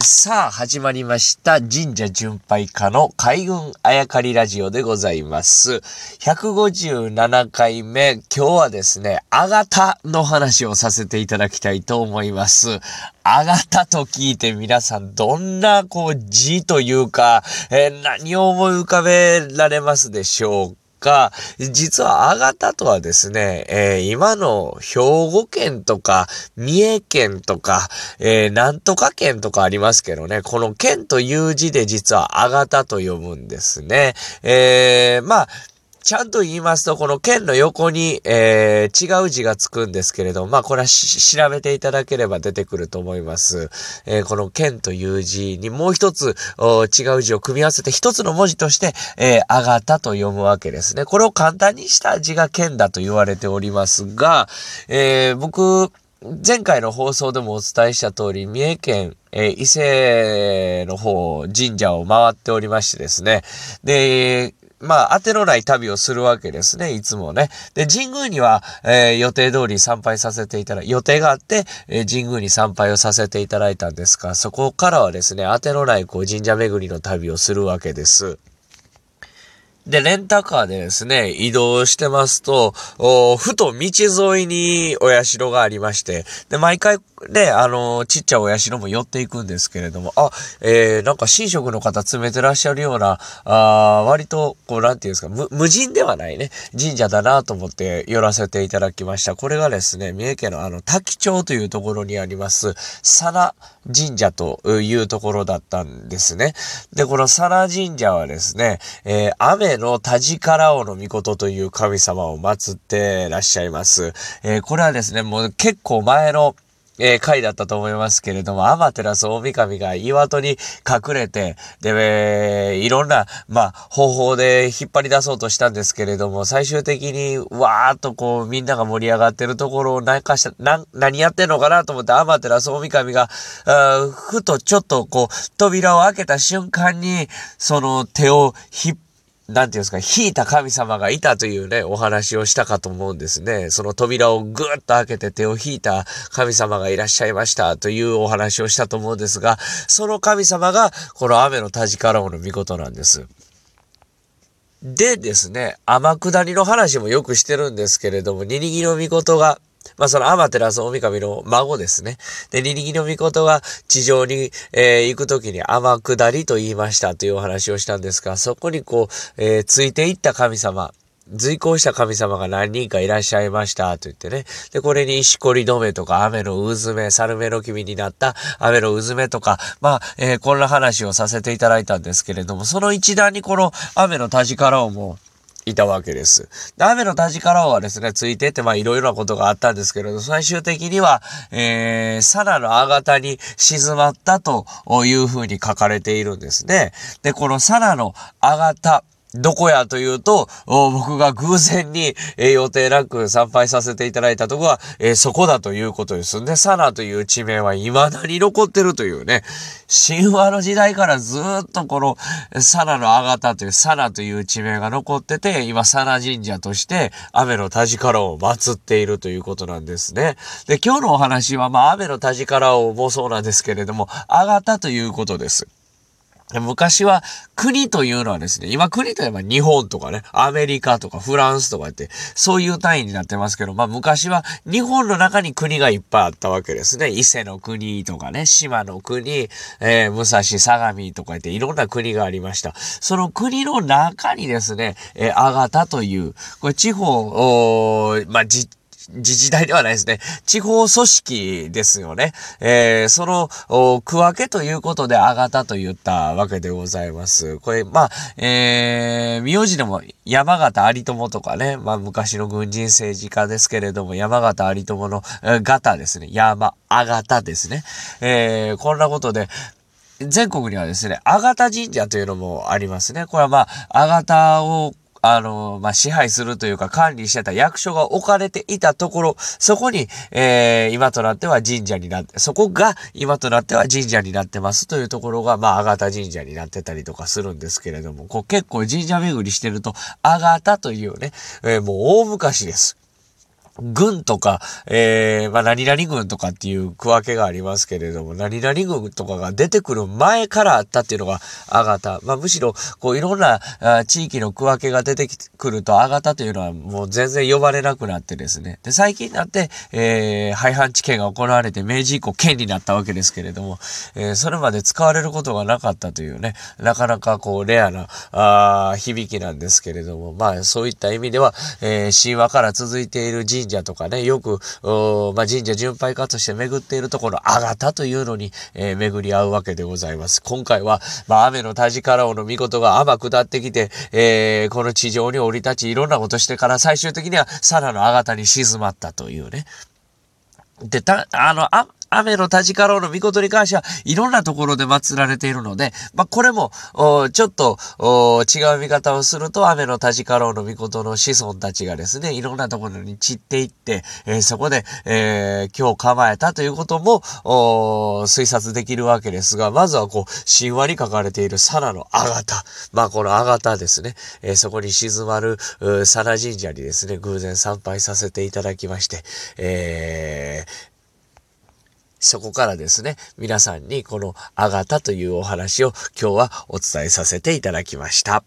さあ、始まりました。神社巡拝家の海軍あやかりラジオでございます。157回目、今日はですね、あがたの話をさせていただきたいと思います。あがたと聞いて皆さん、どんな、こう、字というか、えー何を思い浮かべられますでしょうか？実は、あがたとはですね、えー今の兵庫県とか、三重県とか、えーなんとか県とかありますけどね、この県という字で実はあがたと呼ぶんですね。えーまあ、ちゃんと言いますと、この県の横に、えー違う字がつくんですけれども、まあ、これは調べていただければ出てくると思います。えーこの県という字にもう一つお違う字を組み合わせて一つの文字として、えー、あがたと読むわけですね。これを簡単にした字が県だと言われておりますが、えー僕、前回の放送でもお伝えした通り、三重県、えー伊勢の方、神社を回っておりましてですね。で、まあ、当てのない旅をするわけですね、いつもね。で、神宮には、えー予定通り参拝させていただ、予定があって、えー神宮に参拝をさせていただいたんですが、そこからはですね、当てのない、こう、神社巡りの旅をするわけです。で、レンタカーでですね、移動してますと、ふと道沿いにお社がありまして、で、毎回ね、あのちっちゃいお社も寄っていくんですけれども、あ、えー、なんか神職の方詰めてらっしゃるような、あ割と、こう、なんていうんですか、無無人ではないね、神社だなと思って寄らせていただきました。これがですね、三重県のあの、滝町というところにあります、佐奈神社というところだったんですね。で、この佐奈神社はですね、えー雨の田力王の御事という神様を祀ってらっしゃいます。えーこれはですね、もう結構前の、えー回だったと思いますけれども、アマテラス大神が岩戸に隠れて、で、えーいろんな、まあ、方法で引っ張り出そうとしたんですけれども、最終的に、わーっとこう、みんなが盛り上がってるところを何かした、な、何やってんのかなと思って、アマテラス大神が、あふとちょっとこう、扉を開けた瞬間に、その手を引っなんていうんですか、引いた神様がいたというね、お話をしたかと思うんですね。その扉をぐーっと開けて手を引いた神様がいらっしゃいましたというお話をしたと思うんですが、その神様がこの雨の田力王の御事なんです。でですね、天下りの話もよくしてるんですけれども、ニリギの御事が、まあそのアマテラス大神の孫ですね。で、ニリギの御事が地上に、えー行くときに天下りと言いましたというお話をしたんですが、そこにこう、えーついていった神様、随行した神様が何人かいらっしゃいましたと言ってね。で、これに石こり止めとか雨の渦め、猿めの君になった雨の渦めとか、まあ、えーこんな話をさせていただいたんですけれども、その一段にこの雨の田力をもういたわけです。で雨の立ちからはですね、ついてって、まあいろいろなことがあったんですけれど、最終的には、えー、サナのあがたに静まったというふうに書かれているんですね。で、このサナのあがた、どこやというと、僕が偶然に、えー予定なく参拝させていただいたとこは、えーそこだということです。で、サナという地名は未だに残ってるというね、神話の時代からずっとこの、サナのあがたというサナという地名が残ってて、今サナ神社として雨の田力を祀っているということなんですね。で、今日のお話は、まあ、雨の田力をもそうなんですけれども、あがたということです。昔は国というのはですね、今国といえば日本とかね、アメリカとかフランスとかって、そういう単位になってますけど、まあ昔は日本の中に国がいっぱいあったわけですね。伊勢の国とかね、島の国、えー武蔵、相模とかっていろんな国がありました。その国の中にですね、えー、あがたという、これ地方、おまあ、自治体ではないですね。地方組織ですよね。えー、その、区分けということで、あがたと言ったわけでございます。これ、まあ、えー、名字でも山形有友とかね、まあ、昔の軍人政治家ですけれども、山形有友の、えー、ガタですね。山、あがたですね。えー、こんなことで、全国にはですね、あがた神社というのもありますね。これはまあ、あがたをあの、まあ、支配するというか管理してた役所が置かれていたところ、そこに、えー、今となっては神社になって、そこが今となっては神社になってますというところが、まあ、あがた神社になってたりとかするんですけれども、こう結構神社巡りしてると、あがたというね、えーもう大昔です。軍とか、えー、まあ、何々軍とかっていう区分けがありますけれども、何々軍とかが出てくる前からあったっていうのが、アガタ。まあ、むしろ、こう、いろんなあ地域の区分けが出てくると、アガタというのはもう全然呼ばれなくなってですね。で、最近になって、えー、廃藩置県が行われて、明治以降県になったわけですけれども、えー、それまで使われることがなかったというね、なかなかこう、レアな、あ響きなんですけれども、まあ、そういった意味では、えー、神話から続いている神神社とかね、よく、まあ、神社巡拝家として巡っているところ、あがたというのに、えー、巡り合うわけでございます。今回は、まあ、雨の田力王の御事が甘下ってきて、えー、この地上に降り立ち、いろんなことしてから最終的には、サラのあがたに静まったというね。で、た、あの、あ、雨の田力郎の御事に関しては、いろんなところで祀られているので、まあ、これも、ちょっと、違う見方をすると、雨の田力郎の御事の子孫たちがですね、いろんなところに散っていって、えー、そこで、えー、今日構えたということも、推察できるわけですが、まずはこう、神話に書かれているサナのアガタ。まあ、このアガタですね、えー、そこに静まる、サナ神社にですね、偶然参拝させていただきまして、えー、そこからですね、皆さんにこのあがたというお話を今日はお伝えさせていただきました。